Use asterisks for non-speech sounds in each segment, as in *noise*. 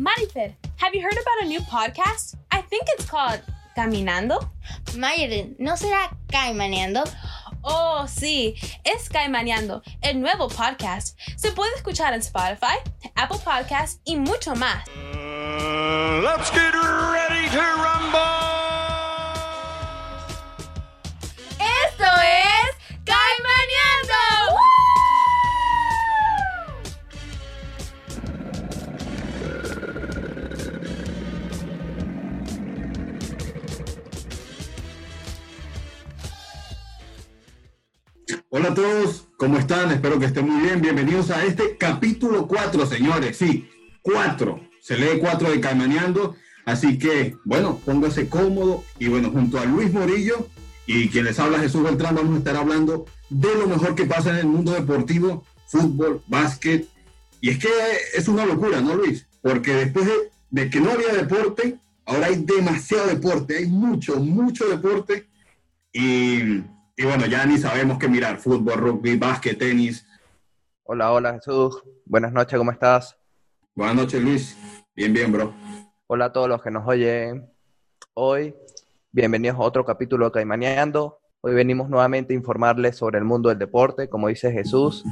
Marifer, have you heard about a new podcast? I think it's called Caminando. Mayrin, ¿no será Caimaneando? Oh, sí, es Caimaneando, el nuevo podcast. Se puede escuchar en Spotify, Apple Podcasts y mucho más. Uh, let's get Hola a todos, ¿cómo están? Espero que estén muy bien. Bienvenidos a este capítulo 4, señores. Sí, 4. Se lee 4 de Caimaneando. Así que, bueno, póngase cómodo. Y bueno, junto a Luis Morillo y quien les habla Jesús Beltrán, vamos a estar hablando de lo mejor que pasa en el mundo deportivo, fútbol, básquet. Y es que es una locura, ¿no, Luis? Porque después de, de que no había deporte, ahora hay demasiado deporte, hay mucho, mucho deporte. Y, y bueno, ya ni sabemos qué mirar, fútbol, rugby, básquet, tenis. Hola, hola Jesús. Buenas noches, ¿cómo estás? Buenas noches, Luis. Bien, bien, bro. Hola a todos los que nos oyen hoy. Bienvenidos a otro capítulo de Caimaneando. Hoy venimos nuevamente a informarles sobre el mundo del deporte. Como dice Jesús,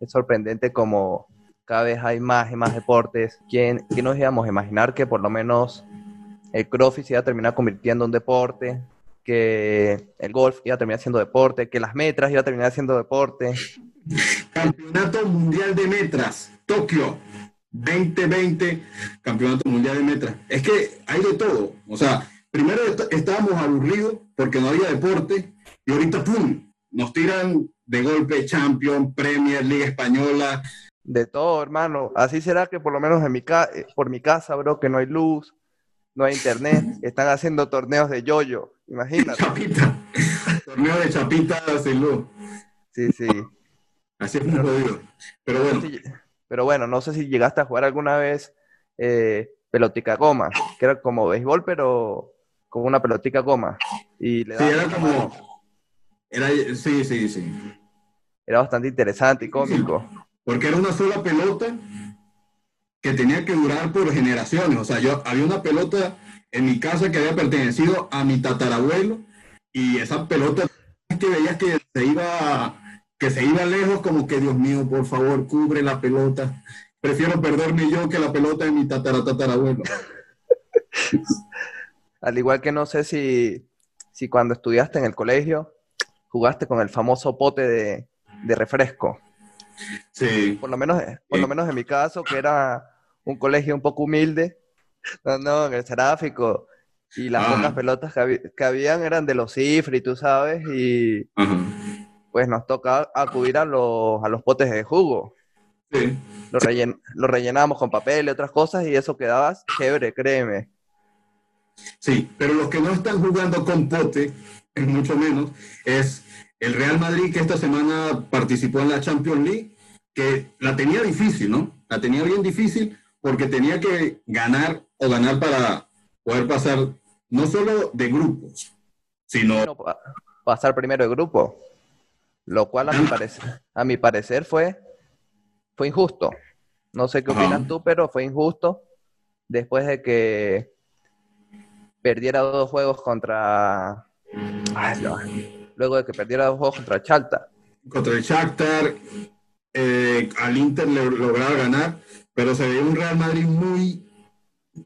es sorprendente como cada vez hay más y más deportes. ¿Quién, quién nos íbamos a imaginar que por lo menos el CrossFit se iba a terminar convirtiendo en deporte? Que el golf iba a terminar siendo deporte, que las metras iba a terminar siendo deporte. Campeonato Mundial de Metras, Tokio 2020, Campeonato Mundial de Metras. Es que hay de todo. O sea, primero est- estábamos aburridos porque no había deporte y ahorita, ¡pum! Nos tiran de golpe Champions, Premier, Liga Española. De todo, hermano. Así será que por lo menos en mi ca- por mi casa, bro, que no hay luz, no hay internet, están haciendo torneos de yoyo. Imagínate. *laughs* Chapita. Torneo de Chapita luz. Sí, sí. Así es muy jodido. Pero bueno, Pero bueno, no sé si llegaste a jugar alguna vez eh, pelotica goma, que era como béisbol, pero con una pelotica goma. Y le sí, era mano. como. Era, sí, sí, sí. Era bastante interesante y cómico. Porque era una sola pelota que tenía que durar por generaciones. O sea, yo había una pelota en mi casa que había pertenecido a mi tatarabuelo y esa pelota que veías que se iba que se iba lejos como que Dios mío, por favor, cubre la pelota. Prefiero perderme yo que la pelota de mi tatara tatarabuelo. *laughs* Al igual que no sé si, si cuando estudiaste en el colegio jugaste con el famoso pote de, de refresco. Sí. Por lo menos, por lo menos en mi caso, que era un colegio un poco humilde, no, no, en el Seráfico, y las Ah. pocas pelotas que, habi- que habían eran de los cifri, tú sabes, y Ajá. pues nos toca acudir a los, a los potes de jugo. Sí. Lo, rellen, lo rellenábamos con papel y otras cosas, y eso quedaba chévere, créeme. Sí, pero los que no están jugando con pote, es mucho menos, es el Real Madrid que esta semana participó en la Champions League, que la tenía difícil, ¿no? La tenía bien difícil porque tenía que ganar o ganar para poder pasar no solo de grupos, sino Bueno, pasar primero de grupo, lo cual a mi parecer, a mi parecer fue, fue injusto. No sé qué Ajá. opinas tú, pero fue injusto después de que perdiera dos juegos contra... Ay, no. Luego de que perdiera dos juegos contra Chalta. contra el Shakhtar, eh, al Inter le lograba ganar, pero se veía un Real Madrid muy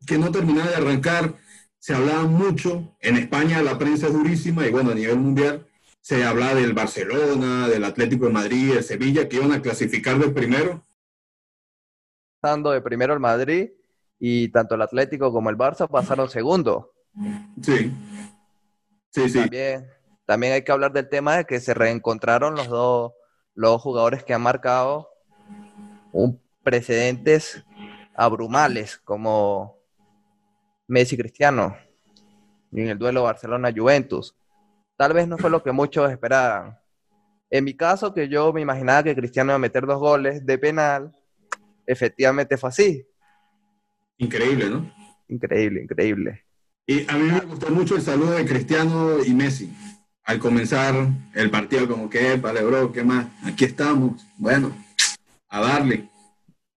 que no terminaba de arrancar, se hablaba mucho, en España la prensa es durísima y bueno, a nivel mundial se hablaba del Barcelona, del Atlético de Madrid, de Sevilla, que iban a clasificar del primero. Pasando de primero el Madrid y tanto el Atlético como el Barça pasaron segundo. Sí, sí, sí, También, también hay que hablar del tema de que se reencontraron los dos, los jugadores que han marcado un precedentes abrumales como Messi Cristiano en el duelo Barcelona-Juventus. Tal vez no fue lo que muchos esperaban. En mi caso, que yo me imaginaba que Cristiano iba a meter dos goles de penal, efectivamente fue así. increíble, ¿no? Increíble, increíble. Y a mí me gustó mucho el saludo de Cristiano y Messi. Al comenzar el partido, como que, vale, bro, ¿qué más? Aquí estamos. Bueno, a darle.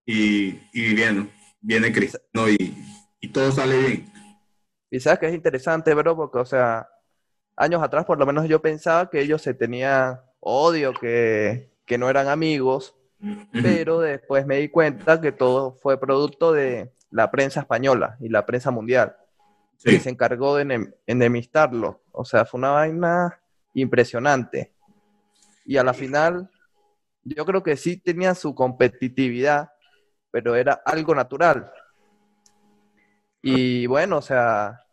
Y, y bien, viene Cristiano y, y todo sale bien. Y sabes que es interesante, bro, porque, o sea, años atrás por lo menos yo pensaba que ellos se tenían odio, que, que no eran amigos, pero después me di cuenta que todo fue producto de la prensa española y la prensa mundial, Sí. que se encargó de enem- enemistarlo. O sea, fue una vaina impresionante. Y a la final, yo creo que sí tenía su competitividad, pero era algo natural. Y bueno, o sea,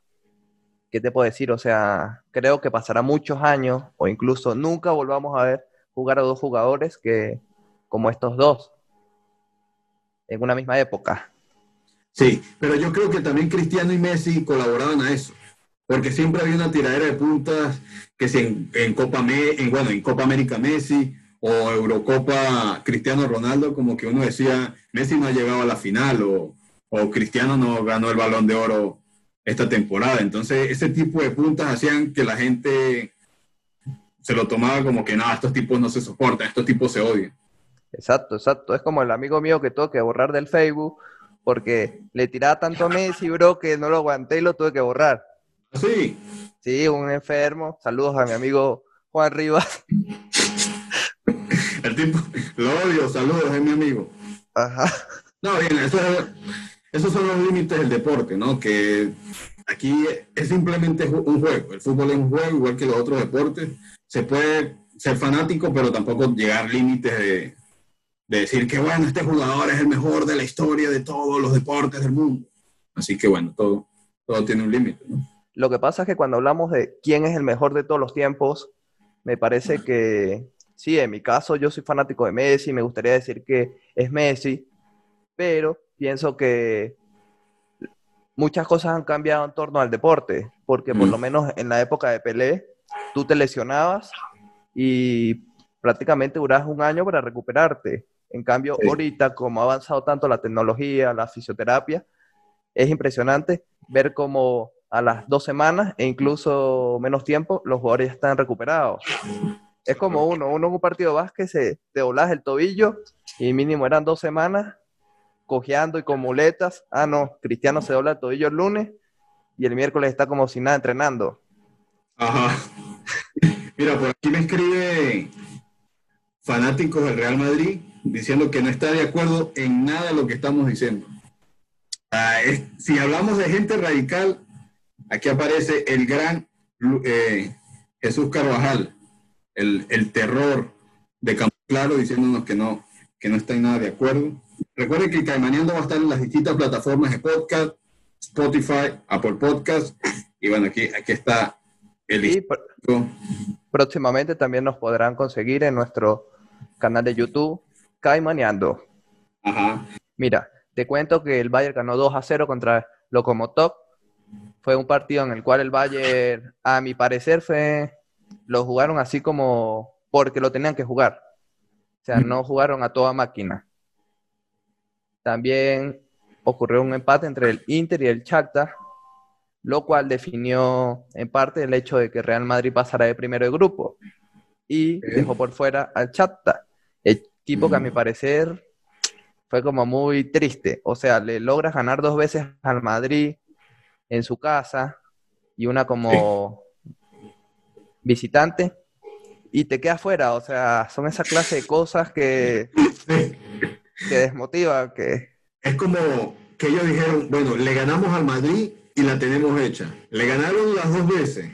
¿qué te puedo decir? O sea, creo que pasará muchos años o incluso nunca volvamos a ver jugar a dos jugadores que como estos dos en una misma época. Sí, pero yo creo que también Cristiano y Messi colaboraban a eso, porque siempre había una tiradera de puntas que si en, en Copa Me- en, bueno, en Copa América Messi o Eurocopa Cristiano Ronaldo, como que uno decía Messi no ha llegado a la final o, o Cristiano no ganó el Balón de Oro esta temporada. Entonces, ese tipo de puntas hacían que la gente se lo tomaba como que no, estos tipos no se soportan, estos tipos se odian. Exacto, exacto. Es como el amigo mío que tuve que borrar del Facebook porque le tiraba tanto a Messi, bro, que no lo aguanté y lo tuve que borrar. Sí, Sí, un enfermo. Saludos a mi amigo Juan Rivas. *laughs* tipo, lo odio, saludos, es mi amigo. Ajá. No, bien, eso es- esos son los límites del deporte, ¿no? Que aquí es simplemente un juego. El fútbol es un juego, igual que los otros deportes. Se puede ser fanático, pero tampoco llegar límites de, de decir que, bueno, este jugador es el mejor de la historia de todos los deportes del mundo. Así que, bueno, todo, todo tiene un límite, ¿no? Lo que pasa es que cuando hablamos de quién es el mejor de todos los tiempos, me parece que sí, en mi caso yo soy fanático de Messi, me gustaría decir que es Messi, pero pienso que muchas cosas han cambiado en torno al deporte, porque por Mm. lo menos en la época de Pelé, tú te lesionabas y prácticamente durabas un año para recuperarte. En cambio, Sí. ahorita, como ha avanzado tanto la tecnología, la fisioterapia, es impresionante ver cómo a las dos semanas e incluso menos tiempo los jugadores ya están recuperados. Es como uno, uno en un partido de básquet se te doblas el tobillo y mínimo eran dos semanas cojeando y con muletas. Ah, no, Cristiano se dobla el tobillo el lunes y el miércoles está como si nada entrenando. Ajá. *laughs* Mira, por aquí me escribe fanáticos del Real Madrid diciendo que no está de acuerdo en nada de lo que estamos diciendo. Ah, es- si hablamos de gente radical, aquí aparece el gran eh, Jesús Carvajal, el, el terror de Campo Claro, diciéndonos que no, que no está en nada de acuerdo. Recuerden que Caimaneando va a estar en las distintas plataformas de podcast, Spotify, Apple Podcast, y bueno, aquí, aquí está el Y pr- histórico. próximamente también nos podrán conseguir en nuestro canal de YouTube, Caimaneando. Ajá. Mira, te cuento que el Bayern ganó 2 a 0 contra Lokomotiv. Fue un partido en el cual el Bayern, a mi parecer, fue, lo jugaron así como porque lo tenían que jugar. O sea, no jugaron a toda máquina. También ocurrió un empate entre el Inter y el Shakhtar, lo cual definió en parte el hecho de que Real Madrid pasara de primero de grupo y dejó por fuera al Shakhtar, equipo que a mi parecer fue como muy triste. O sea, le logras ganar dos veces al Madrid en su casa y una como visitante y te quedas fuera. O sea, son esa clase de cosas que, Sí. que desmotivan, que Es como que ellos dijeron, bueno, le ganamos al Madrid y la tenemos hecha. Le ganaron las dos veces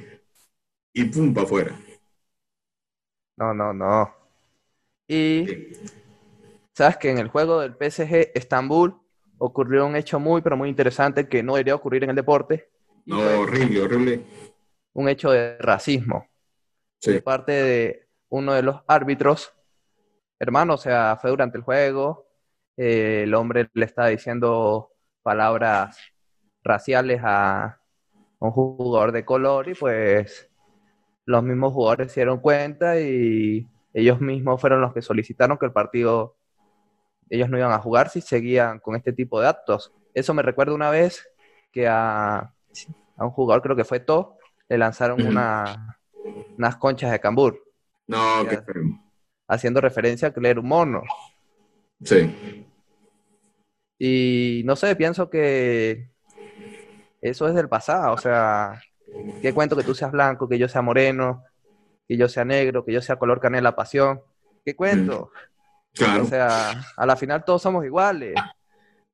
y pum, para afuera. no, no, no. Y sabes que en el juego del PSG Estambul ocurrió un hecho muy, pero muy interesante que no debería ocurrir en el deporte. No, horrible, horrible. un hecho de racismo. Sí. de parte de uno de los árbitros. Hermano, o sea, fue durante el juego. eh, el hombre le estaba diciendo palabras raciales a un jugador de color y pues los mismos jugadores se dieron cuenta y ellos mismos fueron los que solicitaron que el partido, ellos no iban a jugar si seguían con este tipo de actos. Eso me recuerda una vez que a, a un jugador, creo que fue To, le lanzaron una, unas conchas de cambur, No, haciendo referencia a que era un mono. Sí. Y no sé, pienso que eso es del pasado. O sea, ¿qué cuento que tú seas blanco, que yo sea moreno, que yo sea negro, que yo sea color canela pasión? ¿Qué cuento? Claro. O sea, a la final todos somos iguales.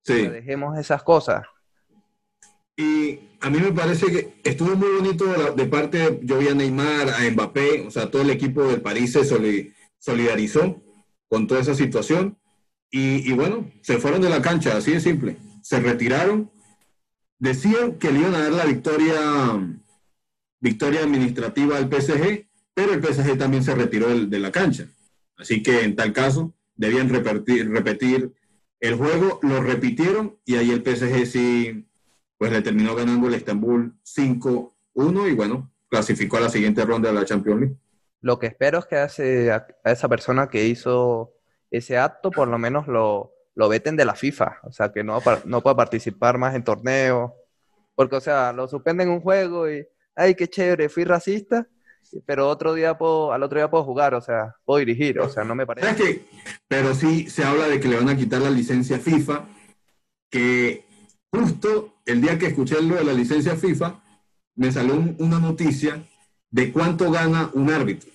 sí. Dejemos esas cosas. Y a mí me parece que estuvo muy bonito de, la- de parte, yo vi a Neymar, a Mbappé, o sea, todo el equipo del París se soli- solidarizó con toda esa situación. Y, bueno, se fueron de la cancha, así de simple. Se retiraron. Decían que le iban a dar la victoria, victoria administrativa al PSG, pero el PSG también se retiró del- de, la cancha. Así que en tal caso, debían repetir, repetir el juego, lo repitieron y ahí el PSG sí, pues le terminó ganando el Estambul 5-1 y bueno, clasificó a la siguiente ronda de la Champions League. Lo que espero es que a, ese- a esa persona que hizo ese acto por lo menos lo, lo veten de la FIFA. O sea, que no, no pueda participar más en torneos. Porque, o sea, lo suspenden un juego y, ay, qué chévere, fui racista, pero otro día puedo, al otro día puedo jugar, o sea, puedo dirigir. O sea, no me ¿Sabes parece. Pero sí se habla de que le van a quitar la licencia FIFA, que justo el día que escuché lo de la licencia FIFA, me salió un- una noticia de cuánto gana un árbitro.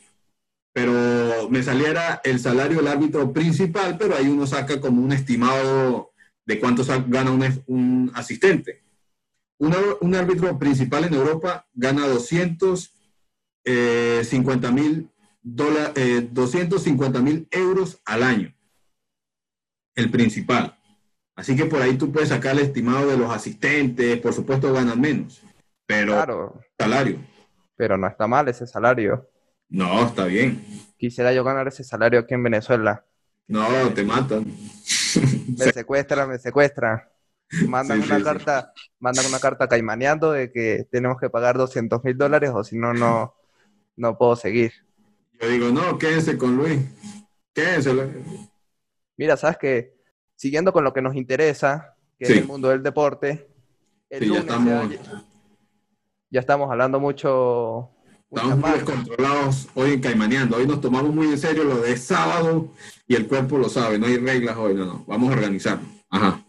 Pero me saliera el salario del árbitro principal, pero ahí uno saca como un estimado de cuánto gana un, asistente. Un árbitro principal en Europa gana 250 mil dola- eh, 250 mil euros al año. El principal. Así que por ahí tú puedes sacar el estimado de los asistentes, por supuesto ganan menos, pero Claro, salario. pero no está mal ese salario. No, está bien. Quisiera yo ganar ese salario aquí en Venezuela. No, te matan. *laughs* Me secuestran, me secuestran. Mandan Sí, una sí, sí. carta, mandan una carta caimaneando de que tenemos que pagar 200 mil dólares o si no, no, no puedo seguir. Yo digo, no, quédense con Luis. Quédense. Mira, sabes que siguiendo con lo que nos interesa, que Sí. es el mundo del deporte, el Sí, ya lunes estamos, ya, ya estamos hablando mucho, estamos muy descontrolados hoy en Caimaneando. Hoy nos tomamos muy en serio lo de sábado y el cuerpo lo sabe. No hay reglas hoy, no, no. Vamos a organizarnos. Ajá.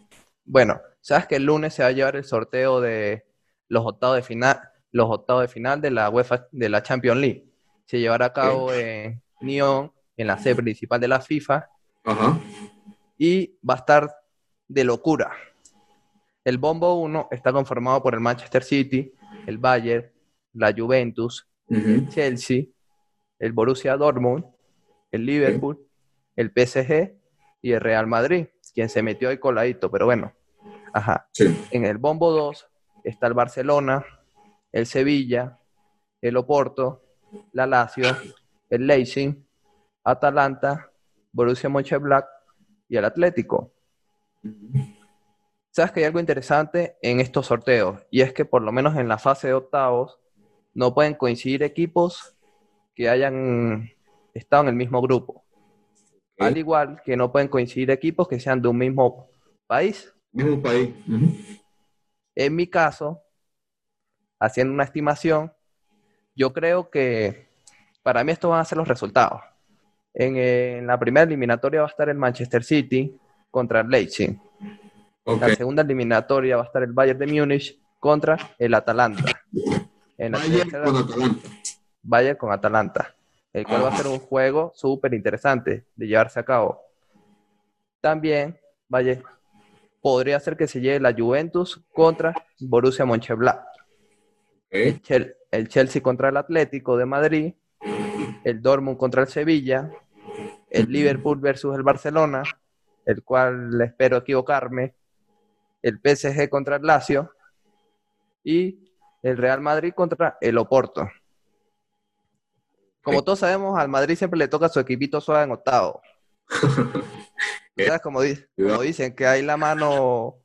Bueno, sabes que el lunes se va a llevar el sorteo de los octavos de final, los octavos de final de la UEFA, de la Champions League. Se llevará a cabo en Nyon, en la sede principal de la FIFA, Ajá. Y va a estar de locura. El bombo 1 está conformado por el Manchester City, el Bayern, la Juventus, Ujú. Chelsea, el Borussia Dortmund, el Liverpool, el PSG y el Real Madrid, quien se metió ahí coladito, pero bueno. Ajá. Sí. En el bombo 2 está el Barcelona, el Sevilla, el Oporto, la Lazio, el Leipzig, Atalanta, Borussia Mönchengladbach y el Atlético. Sabes que hay algo interesante en estos sorteos y es que por lo menos en la fase de octavos no pueden coincidir equipos que hayan estado en el mismo grupo. Al igual que no pueden coincidir equipos que sean de un mismo país. Mismo país. En mi caso, haciendo una estimación, yo creo que para mí estos van a ser los resultados. En, eh, en la primera eliminatoria va a estar el Manchester City contra el Leipzig. Ok. La segunda eliminatoria va a estar el Bayern de Múnich contra el Atalanta. En la Bayern tercera, con Atalanta. Bayern con Atalanta, el cual va a ser un juego súper interesante de llevarse a cabo. También Bayern podría ser que se lleve la Juventus contra Borussia Mönchengladbach, el Chelsea contra el Atlético de Madrid, el Dortmund contra el Sevilla, el Liverpool versus el Barcelona, el cual espero equivocarme, el PSG contra el Lazio y el Real Madrid contra el Oporto. Como todos sabemos, al Madrid siempre le toca su equipito suave en octavo. *laughs* ¿Sabes? Como, como dicen que hay la mano,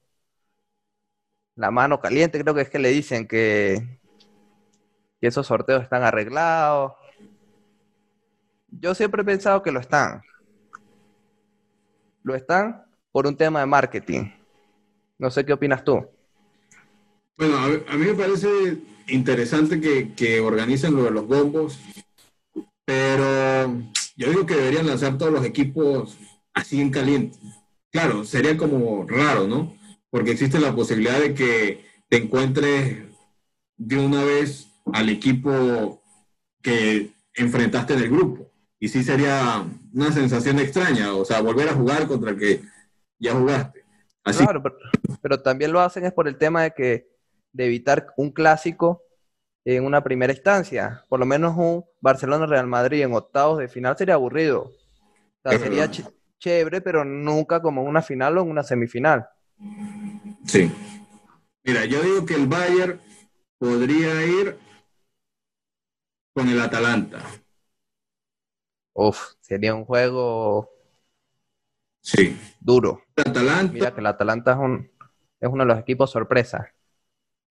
la mano caliente, creo que es que le dicen que, que esos sorteos están arreglados. Yo siempre he pensado que lo están. Lo están por un tema de marketing. No sé qué opinas tú. Bueno, a, mí me parece interesante que, que organicen lo de los bombos, pero yo digo que deberían lanzar todos los equipos así en caliente. claro, sería como raro, ¿no? Porque existe la posibilidad de que te encuentres de una vez al equipo que enfrentaste en el grupo. Y sí sería una sensación extraña, o sea, volver a jugar contra el que ya jugaste. Así, Claro, pero, pero también lo hacen es por el tema de que de evitar un clásico en una primera instancia. Por lo menos un Barcelona-Real Madrid en octavos de final sería aburrido. O sea, Es sería ch- chévere, pero nunca como en una final o en una semifinal. sí. Mira, yo digo que el Bayern podría ir con el Atalanta. Uf, sería un juego Sí. duro. Atalanta. Mira que el Atalanta es, un, es uno de los equipos sorpresa.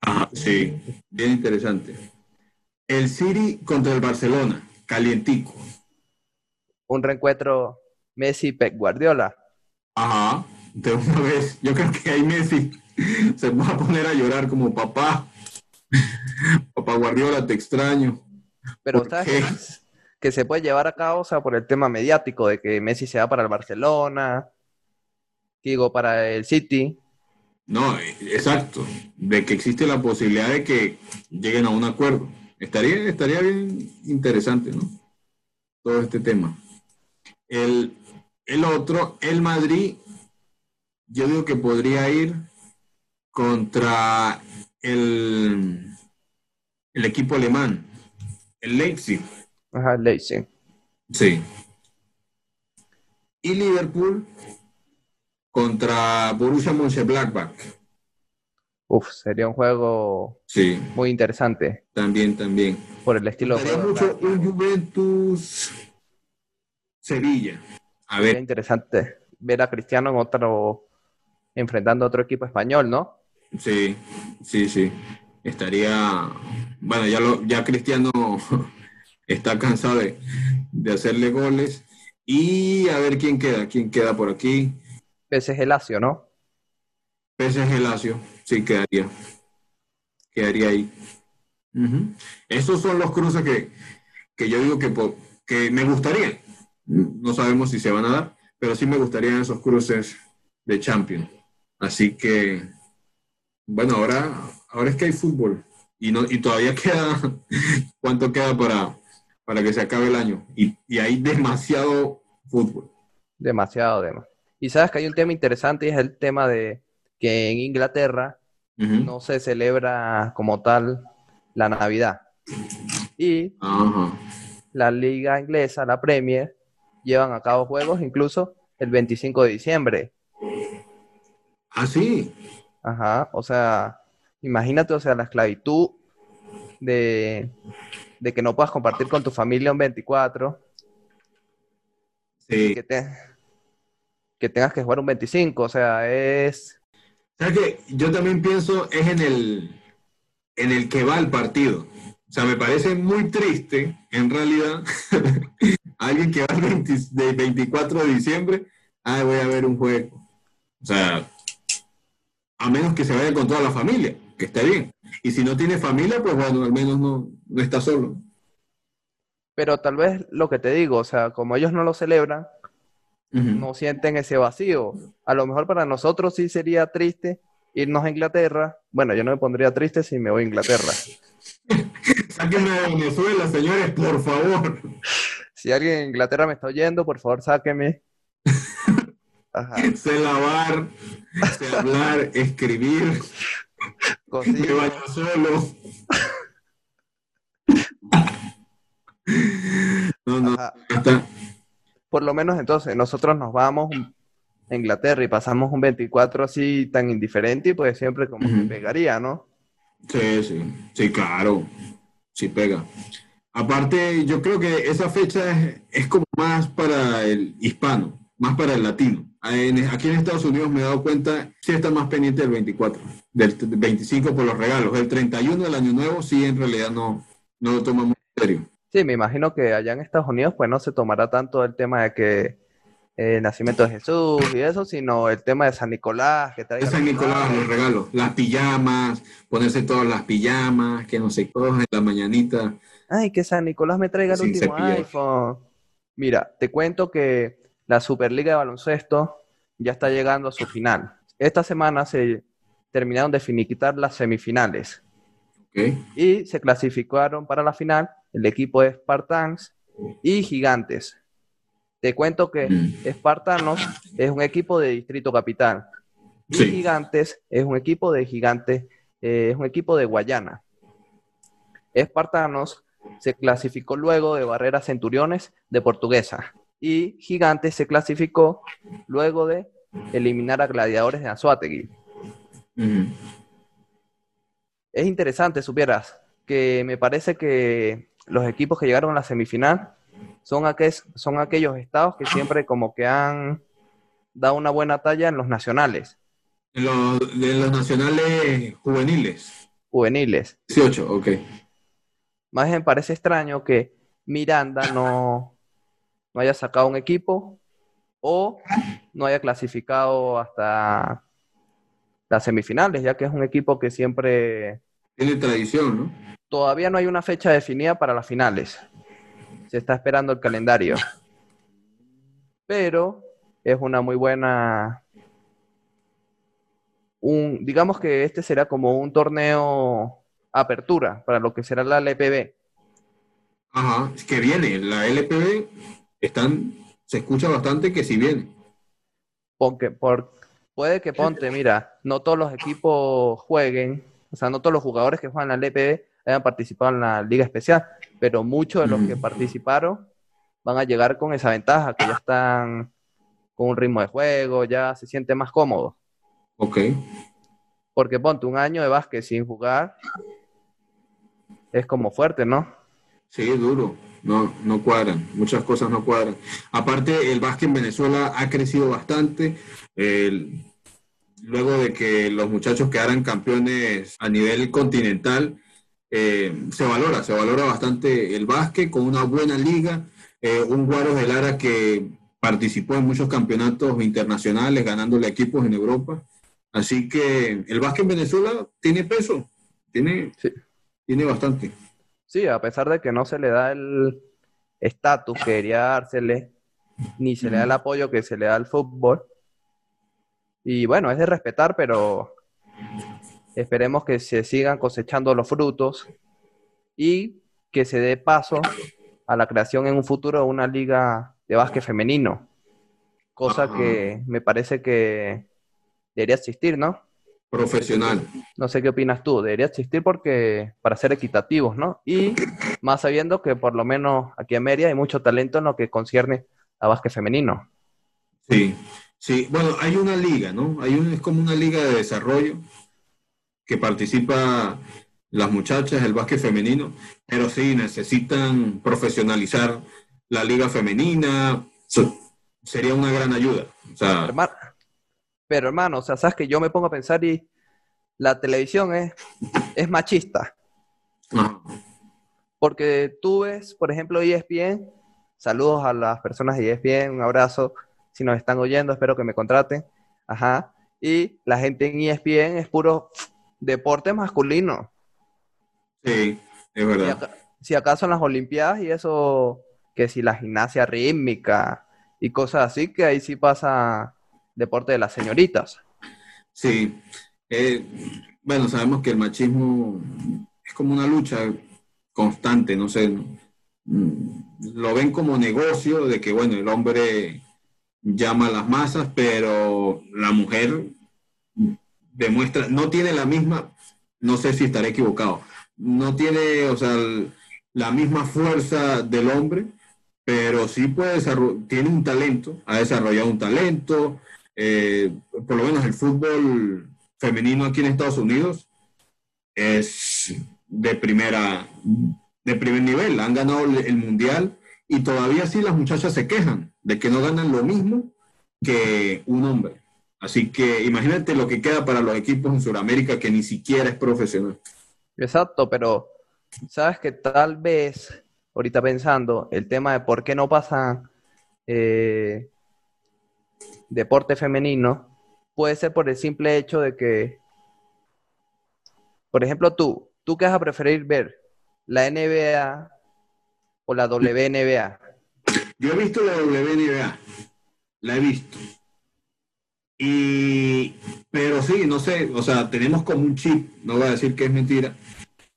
Ajá, sí, bien interesante. El City contra el Barcelona, calientico. Un reencuentro Messi-Pep Guardiola. Ajá, de una vez. Yo creo que ahí Messi se va a poner a llorar como papá. Papá Guardiola, te extraño. Pero ¿Por ¿sabes? Que se puede llevar a cabo, o sea, por el tema mediático de que Messi se va para el Barcelona, digo, para el City. No, eh, exacto. De que existe la posibilidad de que lleguen a un acuerdo. Estaría, estaría bien interesante, ¿no? Todo este tema. El, el otro, el Madrid, yo digo que podría ir contra el, el equipo alemán, el Leipzig. Ajá, Leipzig. Sí. Y Liverpool contra Borussia Mönchengladbach. Uf, sería un juego Sí, muy interesante también, también. por el estilo juego. mucho un Juventus Sevilla. A Sería ver, interesante ver a Cristiano en otro, enfrentando a otro equipo español, ¿no? sí, sí, sí. Estaría, bueno, ya lo, ya Cristiano está cansado de, de hacerle goles. Y a ver quién queda, quién queda por aquí. PSG Lazio, ¿no? PSG Lazio, sí quedaría. Quedaría ahí. Esos son los cruces que, que yo digo que, que me gustarían. No sabemos si se van a dar, pero sí me gustarían esos cruces de Champions. Así que, bueno, ahora, ahora es que hay fútbol y, no, y todavía *laughs* queda, ¿cuánto queda para, para que se acabe el año? Y, y hay demasiado fútbol. Demasiado, demasiado. Y sabes que hay un tema interesante y es el tema de que en Inglaterra no se celebra como tal la Navidad. Y la liga inglesa, la Premier, llevan a cabo juegos incluso el 25 de diciembre. Ah, sí. Ajá, o sea, imagínate, o sea, la esclavitud de, de que no puedas compartir con tu familia un 24, Sí. que, te- que tengas que jugar un 25, o sea, es... ¿Sabes qué? Yo también pienso es en el, en el que va el partido. O sea, me parece muy triste, en realidad, *laughs* alguien que va el 20 de 24 de diciembre, ah, voy a ver un juego. O sea, a menos que se vaya con toda la familia, que esté bien. Y si no tiene familia, pues bueno, al menos no, no está solo. Pero tal vez lo que te digo, o sea, como ellos no lo celebran, no sienten ese vacío. A lo mejor para nosotros sí sería triste irnos a Inglaterra. Bueno, yo no me pondría triste si me voy a Inglaterra. *laughs* Sáquenme de Venezuela, señores, por favor. Si alguien en Inglaterra me está oyendo, por favor, sáqueme. *laughs* Ajá, Sé lavar, sé hablar, escribir, *laughs* me cocino. baño solo. No, no, Ajá. Por lo menos entonces nosotros nos vamos a Inglaterra y pasamos un 24 así tan indiferente y pues siempre como que pegaría, ¿no? Sí, sí, sí, claro. Sí pega. Aparte, yo creo que esa fecha es, es como más para el hispano, más para el latino. Aquí en Estados Unidos me he dado cuenta, sí está más pendiente del 24, del t- 25 por los regalos. El 31 del Año Nuevo sí en realidad no, no lo toma muy en serio. Sí, me imagino que allá en Estados Unidos pues no se tomará tanto el tema de que eh, el nacimiento de Jesús y eso, sino el tema de San Nicolás, que traiga Es San Nicolás, los regalos, las pijamas, ponerse todas las pijamas, que no sé, todos en la mañanita. Ay, que San Nicolás me traiga el Sin último cepillar. iPhone. Mira, te cuento que la Superliga de Baloncesto ya está llegando a su final. Esta semana se terminaron de finiquitar las semifinales y se clasificaron para la final el equipo de Spartans y Gigantes. Te cuento que Mm. Espartanos es un equipo de Distrito Capital y Sí. Gigantes es un equipo de Gigantes, eh, es un equipo de Guayana. Espartanos se clasificó luego de Barrera Centuriones de Portuguesa y Gigantes se clasificó luego de eliminar a Gladiadores de Anzuategui. Es interesante, supieras, que me parece que los equipos que llegaron a la semifinal son, aquel- son aquellos estados que siempre como que han dado una buena talla en los nacionales, En los- de los nacionales juveniles. juveniles. 18, ok. Más bien me parece extraño que Miranda no, no haya sacado un equipo o no haya clasificado hasta las semifinales, ya que es un equipo que siempre Tiene tradición, ¿no? Todavía no hay una fecha definida para las finales. Se está esperando el calendario. Pero es una muy buena. Un, digamos que este será como un torneo apertura para lo que será la LPB. Ajá, es que viene, la LPB están, se escucha bastante que sí viene. Porque por, puede que ponte, mira, no todos los equipos jueguen, o sea, no todos los jugadores que juegan en la LPB hayan participado en la Liga Especial, pero muchos de los que Ujú. participaron van a llegar con esa ventaja, que ya están con un ritmo de juego, ya se sienten más cómodos. Ok. Porque ponte un año de básquet sin jugar, es como fuerte, ¿no? Sí, es duro. No, no cuadran. Muchas cosas no cuadran. Aparte, el básquet en Venezuela ha crecido bastante. El- luego de que los muchachos quedaran campeones a nivel continental, eh, se valora, se valora bastante el básquet con una buena liga. Eh, un Guaros de Lara que participó en muchos campeonatos internacionales, ganándole equipos en Europa. Así que el básquet en Venezuela tiene peso, tiene, Sí. tiene bastante. Sí, a pesar de que no se le da el estatus que debería dársele, ni se le da el apoyo que se le da al fútbol. Y bueno, es de respetar, pero esperemos que se sigan cosechando los frutos y que se dé paso a la creación en un futuro de una liga de básquet femenino, cosa que me parece que debería existir, ¿no? Profesional. No sé qué opinas tú, debería existir porque para ser equitativos, ¿no? Y más sabiendo que por lo menos aquí en Mérida hay mucho talento en lo que concierne a básquet femenino. Sí, sí. Bueno, hay una liga, ¿no? Hay un, es como una liga de desarrollo que participa las muchachas, el básquet femenino, pero sí necesitan profesionalizar la liga femenina. Sería una gran ayuda. O sea, pero hermano, o sea, sabes que yo me pongo a pensar y la televisión es, es machista. Porque tú ves, por ejemplo, ESPN, saludos a las personas de ESPN, un abrazo, si nos están oyendo, espero que me contraten. Ajá. Y la gente en ESPN es puro deporte masculino. sí, es Si, verdad. aca- si acaso en las Olimpiadas y eso, que si la gimnasia rítmica y cosas así, que ahí sí pasa deporte de las señoritas. Sí. Eh, bueno, sabemos que el machismo es como una lucha constante, no sé. Lo ven como negocio de que, bueno, el hombre llama a las masas, pero la mujer demuestra, no tiene la misma, no sé si estaré equivocado, no tiene, o sea, la misma fuerza del hombre, pero sí puede desarrollar, tiene un talento, ha desarrollado un talento, eh, por lo menos el fútbol femenino aquí en Estados Unidos es de primera, de primer nivel, han ganado el, mundial y todavía sí las muchachas se quejan de que no ganan lo mismo que un hombre. Así que imagínate lo que queda para los equipos en Sudamérica que ni siquiera es profesional. Exacto, pero sabes que tal vez, ahorita pensando, el tema de por qué no pasa eh, deporte femenino, puede ser por el simple hecho de que, por ejemplo, tú, ¿tú qué vas a preferir ver? ¿La NBA o la WNBA? Yo he visto la WNBA, la he visto. Y, pero sí, no sé, o sea, tenemos como un chip, no voy a decir que es mentira.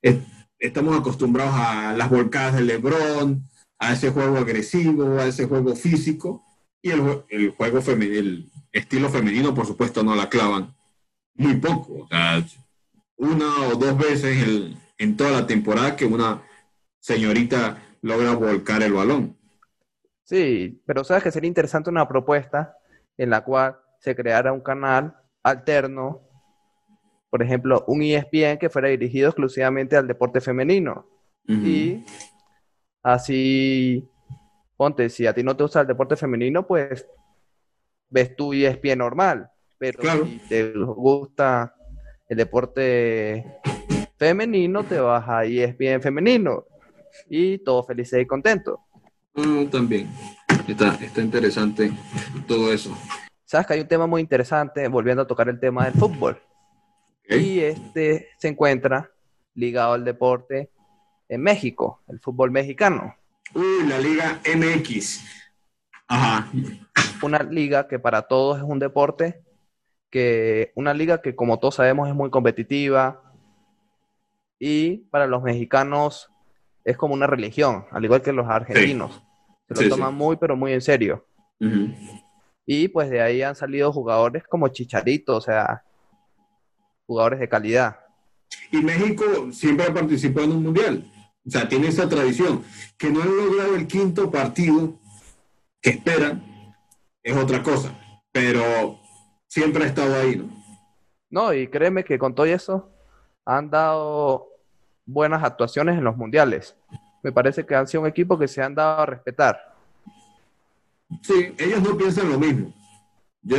Es- estamos acostumbrados a las volcadas de LeBron, a ese juego agresivo, a ese juego físico. Y el, jue- el juego femenino, el estilo femenino, por supuesto, no la clavan muy poco. O sea, una o dos veces en toda la temporada que una señorita logra volcar el balón. Sí, pero sabes que sería interesante una propuesta en la cual se creara un canal alterno, por ejemplo, un ESPN que fuera dirigido exclusivamente al deporte femenino. Y así, ponte, si a ti no te gusta el deporte femenino, pues ves tu ESPN normal. Pero Claro. si te gusta el deporte femenino, te vas a ESPN femenino. Y todos felices y contentos. Ah, también. Está, está interesante todo eso. Sabes que hay un tema muy interesante, volviendo a tocar el tema del fútbol. Y este se encuentra ligado al deporte en México, el fútbol mexicano. Uy, la Liga MX. Ajá. Una liga que para todos es un deporte, que una liga que como todos sabemos es muy competitiva y para los mexicanos es como una religión, al igual que los argentinos. Se lo Sí, sí. toman muy pero muy en serio. Y pues de ahí han salido jugadores como Chicharito, o sea, jugadores de calidad. Y México siempre ha participado en un mundial. O sea, tiene esa tradición. Que no han logrado el quinto partido que esperan es otra cosa. Pero siempre ha estado ahí, ¿no? No, y créeme que con todo eso han dado buenas actuaciones en los mundiales. Me parece que han sido un equipo que se han dado a respetar. Sí, ellos no piensan lo mismo. Yo,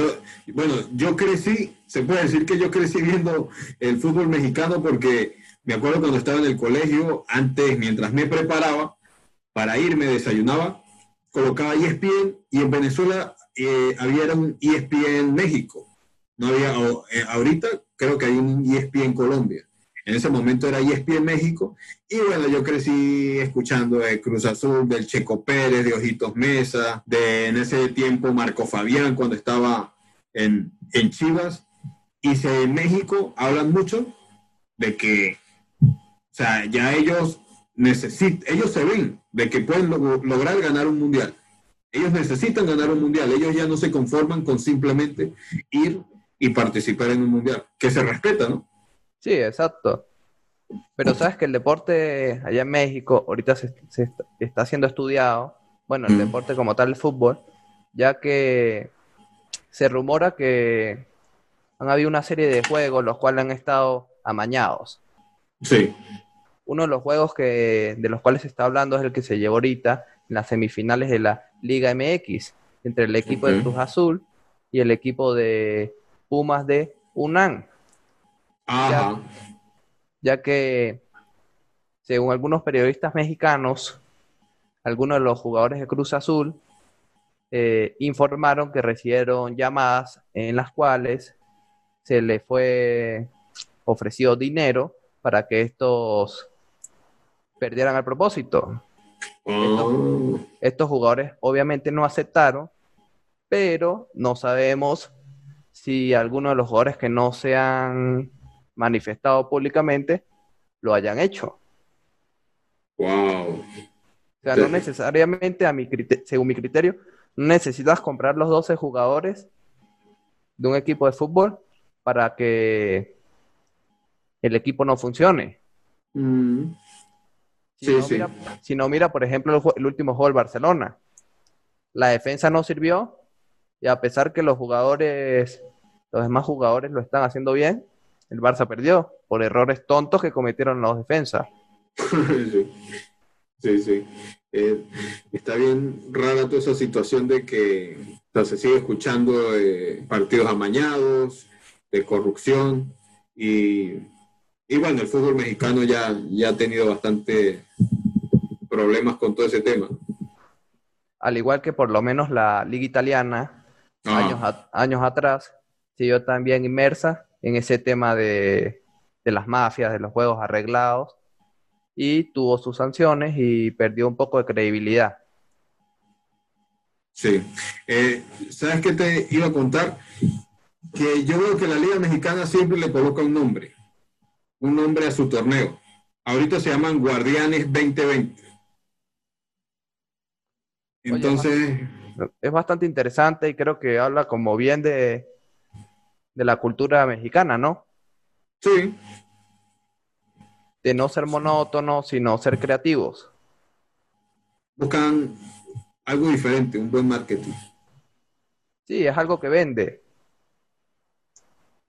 bueno, yo crecí, se puede decir que yo crecí viendo el fútbol mexicano porque me acuerdo cuando estaba en el colegio, antes, mientras me preparaba para irme, desayunaba, colocaba ESPN y en Venezuela eh, había un ESPN México. No había, eh, ahorita creo que hay un ESPN Colombia. En ese momento era ESPN México y bueno, yo crecí escuchando de Cruz Azul, del Checo Pérez, de Ojitos Mesa, de en ese tiempo Marco Fabián cuando estaba en, en Chivas. Y se, en México hablan mucho de que, sea, ya ellos necesitan, ellos se ven de que pueden lo- lograr ganar un mundial. Ellos necesitan ganar un mundial. Ellos ya no se conforman con simplemente ir y participar en un mundial, que se respeta, ¿no? Sí, exacto. Pero sabes que el deporte allá en México ahorita se, se está- está siendo estudiado, bueno, el Mm. deporte como tal, el fútbol, ya que se rumora que han habido una serie de juegos los cuales han estado amañados. Sí. Uno de los juegos que, de los cuales se está hablando es el que se llevó ahorita en las semifinales de la Liga MX, entre el equipo de. Cruz Azul y el equipo de Pumas de UNAM, Ajá. ya que, según algunos periodistas mexicanos, algunos de los jugadores de Cruz Azul eh, informaron que recibieron llamadas en las cuales se les fue ofrecido dinero para que estos perdieran el propósito. Oh. Estos jugadores obviamente no aceptaron, pero no sabemos si alguno de los jugadores que no se han manifestado públicamente lo hayan hecho. Wow. O sea, no necesariamente, a mi según mi criterio, no necesitas comprar los 12 jugadores de un equipo de fútbol para que el equipo no funcione. Mm. Si Sí, no, sí. mira, si no, mira, por ejemplo, el, último juego del Barcelona. La defensa no sirvió y a pesar que los jugadores, los demás jugadores lo están haciendo bien, el Barça perdió por errores tontos que cometieron los defensas. sí, *laughs* sí. sí. Eh, está bien rara toda esa situación de que o sea, se sigue escuchando de partidos amañados, de corrupción y, y bueno, el fútbol mexicano ya, ya ha tenido bastante problemas con todo ese tema. Al igual que por lo menos la liga italiana, Ah, años, a- años atrás, siguió también inmersa en ese tema de, de las mafias, de los juegos arreglados, y tuvo sus sanciones y perdió un poco de credibilidad. Sí. Eh, ¿Sabes qué te iba a contar? que yo veo que la Liga Mexicana siempre le coloca un nombre, un nombre a su torneo. Ahorita se llaman Guardianes 2020. Entonces, Es bastante interesante y creo que habla como bien de, de la cultura mexicana, ¿no? sí, De no ser monótonos, sino ser creativos. buscan algo diferente, un buen marketing. Sí, es algo que vende.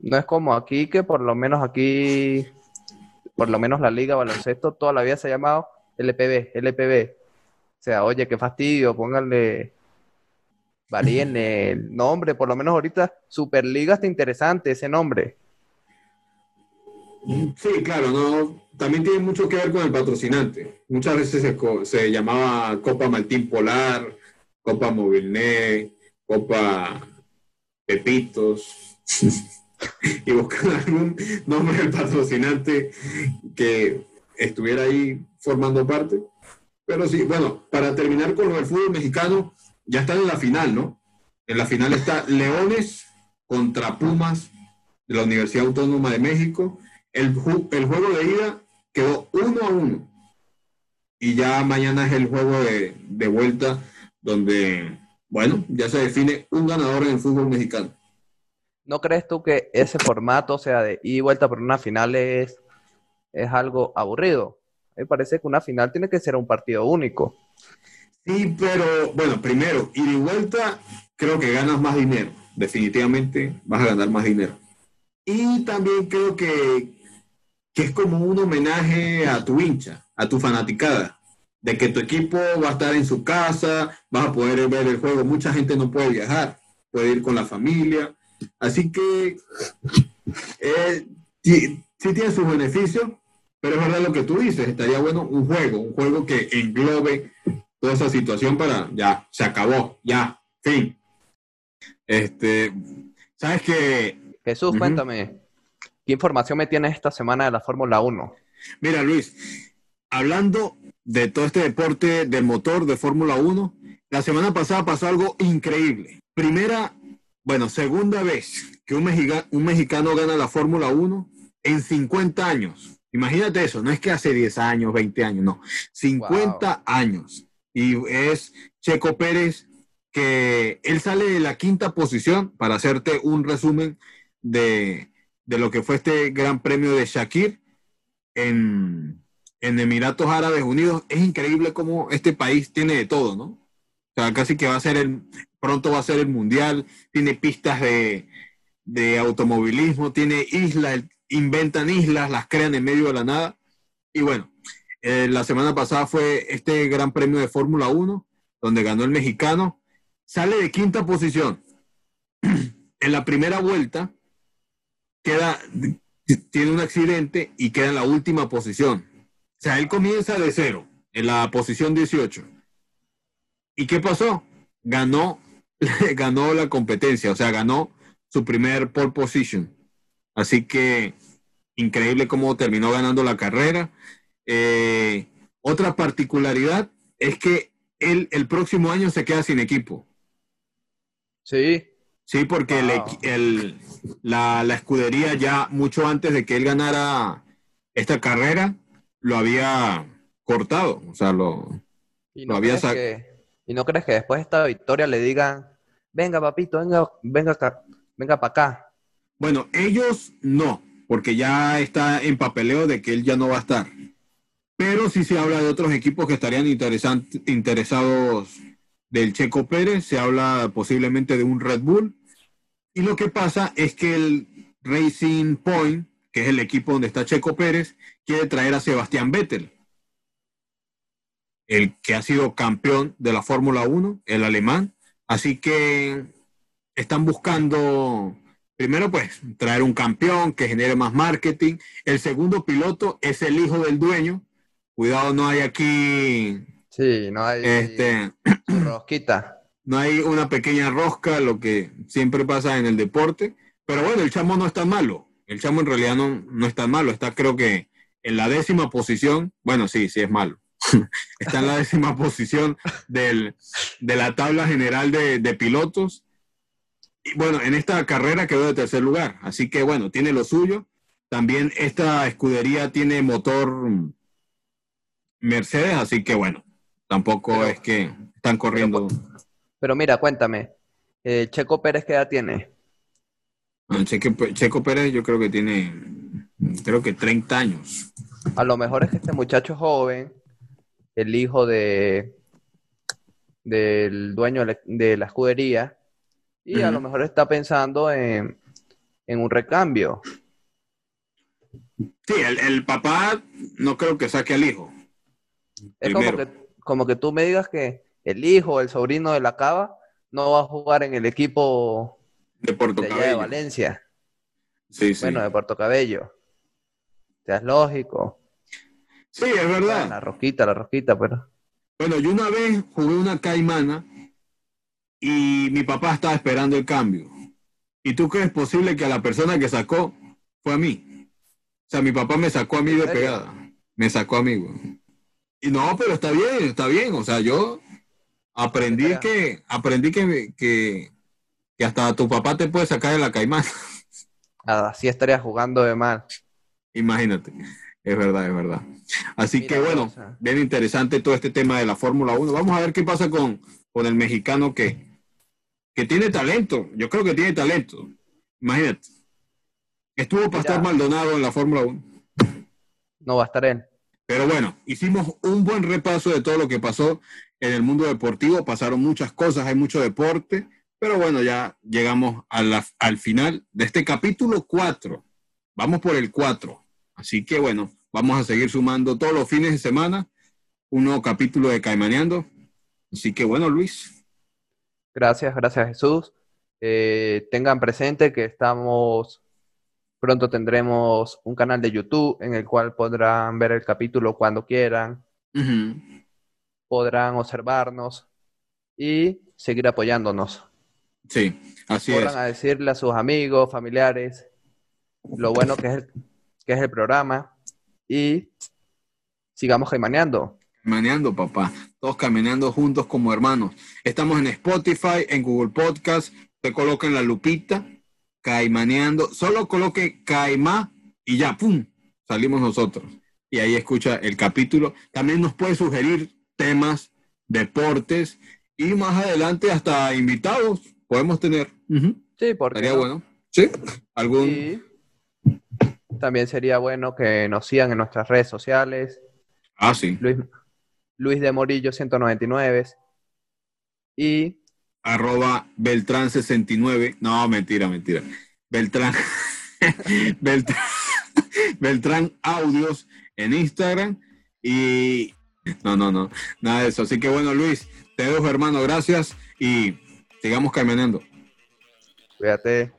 No es como aquí, que por lo menos aquí, por lo menos la Liga Baloncesto toda la vida se ha llamado LPB, LPB. O sea, oye, qué fastidio, pónganle, varíenle *laughs* el nombre, por lo menos ahorita Superliga está interesante ese nombre. Sí, claro, no, también tiene mucho que ver con el patrocinante. Muchas veces se, llamaba Copa Maltín Polar, Copa Movilnet, Copa Pepitos, *laughs* *laughs* y buscan algún nombre del patrocinante que estuviera ahí formando parte. Pero sí, bueno, para terminar con lo del fútbol mexicano, ya están en la final, ¿no? En la final está Leones contra Pumas de la Universidad Autónoma de México. El, ju- el juego de ida quedó uno a uno. Y ya mañana es el juego de vuelta donde, bueno, ya se define un ganador en el fútbol mexicano. ¿No crees tú que ese formato, o sea, de ida y vuelta por una final es, es algo aburrido? Me parece que una final tiene que ser un partido único. Sí, pero bueno, primero, ida y vuelta, creo que ganas más dinero. Definitivamente vas a ganar más dinero. Y también creo que, que es como un homenaje a tu hincha, a tu fanaticada, de que tu equipo va a estar en su casa, vas a poder ver el juego. Mucha gente no puede viajar, puede ir con la familia. Así que eh, sí, sí tiene sus beneficios, pero es verdad lo que tú dices, estaría bueno un juego, un juego que englobe toda esa situación para ya, se acabó, ya, fin. Este, sabes que, Jesús, cuéntame, ¿qué información me tienes esta semana de la Fórmula 1? mira Luis, hablando de todo este deporte del motor de Fórmula 1, la semana pasada pasó algo increíble. Primera, bueno, segunda vez que un, mexica- un mexicano gana la Fórmula 1 en 50 años. Imagínate eso, no es que hace 10 años, 20 años, no, 50 años. Y es Checo Pérez, que él sale de la quinta posición, para hacerte un resumen de, de lo que fue este gran premio de Shakir en, en Emiratos Árabes Unidos. Es increíble cómo este país tiene de todo, ¿no? Sea, casi que va a ser el, pronto va a ser el mundial, tiene pistas de, de automovilismo, tiene islas, inventan islas, las crean en medio de la nada. Y bueno, eh, la semana pasada fue este gran premio de Fórmula 1, donde ganó el mexicano. Sale de quinta posición. *clears throat* en la primera vuelta, queda, tiene un accidente y queda en la última posición. O sea, él comienza de cero, en la posición 18. ¿Y qué pasó? Ganó, *laughs* ganó la competencia, o sea, ganó su primer pole position. Así que increíble cómo terminó ganando la carrera. Eh, otra particularidad es que él el próximo año se queda sin equipo. Sí, Sí, porque el Wow. el- la, la escudería ya mucho antes de que él ganara esta carrera lo había cortado. O sea, lo, ¿Y Lo no, había crees sac- que, ¿Y no crees que después de esta victoria le digan, venga papito, venga, venga venga para acá? Bueno, ellos no, porque ya está en papeleo de que él ya no va a estar. Pero sí se habla de otros equipos que estarían interesados del Checo Pérez, se habla posiblemente de un Red Bull. Y lo que pasa es que el Racing Point, que es el equipo donde está Checo Pérez, quiere traer a Sebastián Vettel, el que ha sido campeón de la Fórmula 1, el alemán. Así que están buscando Primero, pues, traer un campeón que genere más marketing. El segundo piloto es el hijo del dueño. Cuidado, no hay aquí, Sí, no hay este, *clears throat* rosquita. no hay una pequeña rosca, lo que siempre pasa en el deporte. Pero bueno, el chamo no es tan malo. El chamo en realidad no, no es tan malo. Está creo que en la décima posición. Bueno, sí, sí es malo. *laughs* Está en la décima posición del, de la tabla general de, de pilotos. y bueno, en esta carrera quedó de tercer lugar, así que bueno, tiene lo suyo. También esta escudería tiene motor Mercedes, así que bueno, tampoco Pero- es que están corriendo. Pero mira, cuéntame, eh, Checo Pérez, ¿qué edad tiene? Checo, Checo Pérez yo creo que tiene, creo que 30 años. A lo mejor es que este muchacho joven, el hijo de del dueño de la, de la escudería, y a lo mejor está pensando en, en un recambio. Sí, el, el papá no creo que saque al hijo. Es como que, como que tú me digas que el hijo el sobrino de la Cava no va a jugar en el equipo De Puerto de de. Valencia, Sí, sí. bueno, de Puerto Cabello. O sea, es lógico. Sí, es La verdad. rosquita, la rosquita, pero Bueno, yo una vez jugué una caimana y mi papá estaba esperando el cambio. ¿Y tú crees posible que a la persona que sacó fue a mí? O sea, mi papá me sacó a mí ¿En de pegada. Me sacó a mí, güey. Y no, pero está bien, está bien. O sea, yo aprendí que, aprendí que, que, que hasta tu papá te puede sacar de la caimana. así estaría jugando de mal. Imagínate. Es verdad, es verdad. Así Mira, que bueno, bien interesante todo este tema de la Fórmula 1. Vamos a ver qué pasa con, con el mexicano que, que tiene talento. Yo creo que tiene talento. Imagínate. Estuvo estar Maldonado en la Fórmula 1. No va a estar él. Pero bueno, hicimos un buen repaso de todo lo que pasó en el mundo deportivo. Pasaron muchas cosas, hay mucho deporte. Pero bueno, ya llegamos a la- al final de este capítulo 4. Vamos por el 4. Así que bueno, vamos a seguir sumando todos los fines de semana un nuevo capítulo de Caimaneando. Así que bueno, Luis. Gracias, gracias Jesús. Eh, tengan presente que estamos, pronto tendremos un canal de YouTube en el cual podrán ver el capítulo cuando quieran, podrán observarnos y seguir apoyándonos. Sí, así es. Podrán a decirle a sus amigos, familiares, lo bueno que es el, que es el programa y sigamos caimaneando. Caimaneando, papá. Todos caminando juntos como hermanos. Estamos en Spotify, en Google Podcast. Te coloquen la lupita, caimaneando. Solo coloque caima y ya, ¡pum! Salimos nosotros. Y ahí escucha el capítulo. También nos puede sugerir temas, deportes y más adelante hasta invitados podemos tener. Sí, porque Estaría bueno. ¿Sí? ¿Algún? Y también sería bueno que nos sigan en nuestras redes sociales. Ah, sí. Luis, Luis de Morillo 199 y arroba Beltrán 69. No, mentira, mentira. Beltrán. *laughs* Beltrán, Beltrán Audios en Instagram. Y no, no, no. Nada de eso. Así que bueno, Luis, te dejo, hermano. Gracias. Y sigamos caminando. cuídate.